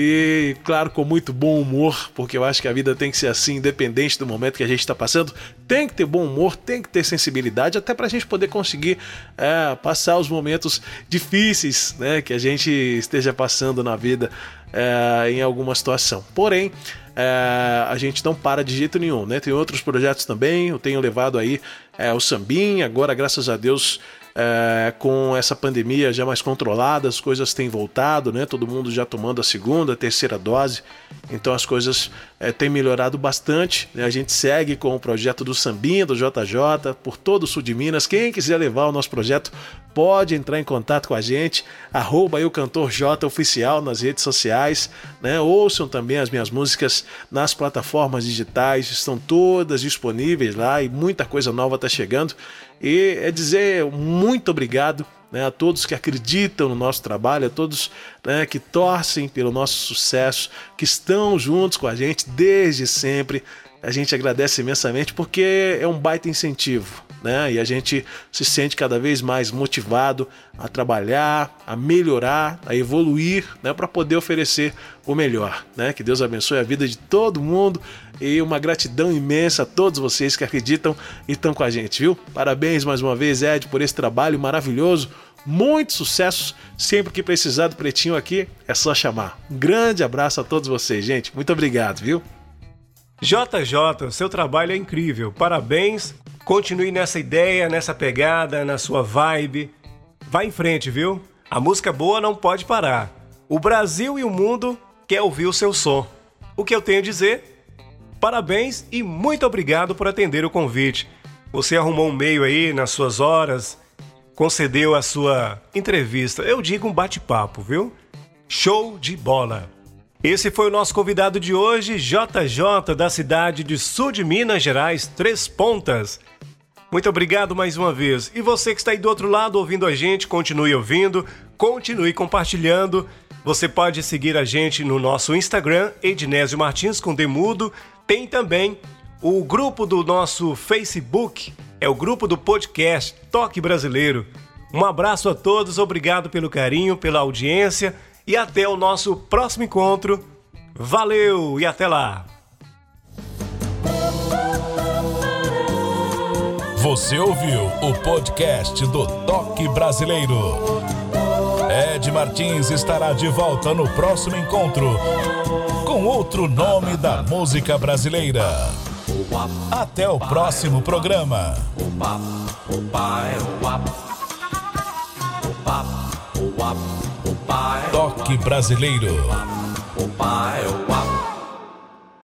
e, claro, com muito bom humor, porque eu acho que a vida tem que ser assim, independente do momento que a gente está passando. Tem que ter bom humor, tem que ter sensibilidade, até para a gente poder conseguir é, passar os momentos difíceis né, que a gente esteja passando na vida é, em alguma situação. Porém, é, a gente não para de jeito nenhum, né? Tem outros projetos também, eu tenho levado aí é, o Sambim, agora, graças a Deus, é, com essa pandemia já mais controlada, as coisas têm voltado, né? Todo mundo já tomando a segunda, a terceira dose, então as coisas é, têm melhorado bastante. Né? A gente segue com o projeto do Sambinha, do JJ, por todo o sul de Minas. Quem quiser levar o nosso projeto pode entrar em contato com a gente, arroba o cantor J oficial nas redes sociais, né? Ouçam também as minhas músicas nas plataformas digitais, estão todas disponíveis lá e muita coisa nova está chegando. E é dizer muito obrigado né, a todos que acreditam no nosso trabalho, a todos né, que torcem pelo nosso sucesso, que estão juntos com a gente desde sempre. A gente agradece imensamente porque é um baita incentivo, né? E a gente se sente cada vez mais motivado a trabalhar, a melhorar, a evoluir, né? Para poder oferecer o melhor, né? Que Deus abençoe a vida de todo mundo e uma gratidão imensa a todos vocês que acreditam e estão com a gente, viu? Parabéns mais uma vez, Ed, por esse trabalho maravilhoso. Muito sucesso. Sempre que precisar do Pretinho aqui, é só chamar. Um grande abraço a todos vocês, gente. Muito obrigado, viu? JJ, seu trabalho é incrível. Parabéns. Continue nessa ideia, nessa pegada, na sua vibe. Vá em frente, viu? A música boa não pode parar. O Brasil e o mundo quer ouvir o seu som. O que eu tenho a dizer? Parabéns e muito obrigado por atender o convite. Você arrumou um meio aí nas suas horas, concedeu a sua entrevista. Eu digo um bate-papo, viu? Show de bola! Esse foi o nosso convidado de hoje, JJ, da cidade de Sul de Minas Gerais, Três Pontas. Muito obrigado mais uma vez. E você que está aí do outro lado ouvindo a gente, continue ouvindo, continue compartilhando. Você pode seguir a gente no nosso Instagram, Ednésio Martins com Demudo. Tem também o grupo do nosso Facebook, é o grupo do podcast Toque Brasileiro. Um abraço a todos, obrigado pelo carinho, pela audiência e até o nosso próximo encontro. Valeu e até lá! Você ouviu o podcast do Toque Brasileiro. Ed Martins estará de volta no próximo encontro com outro nome da música brasileira. Até o próximo programa. Brasileiro. Opa, é o rock brasileiro.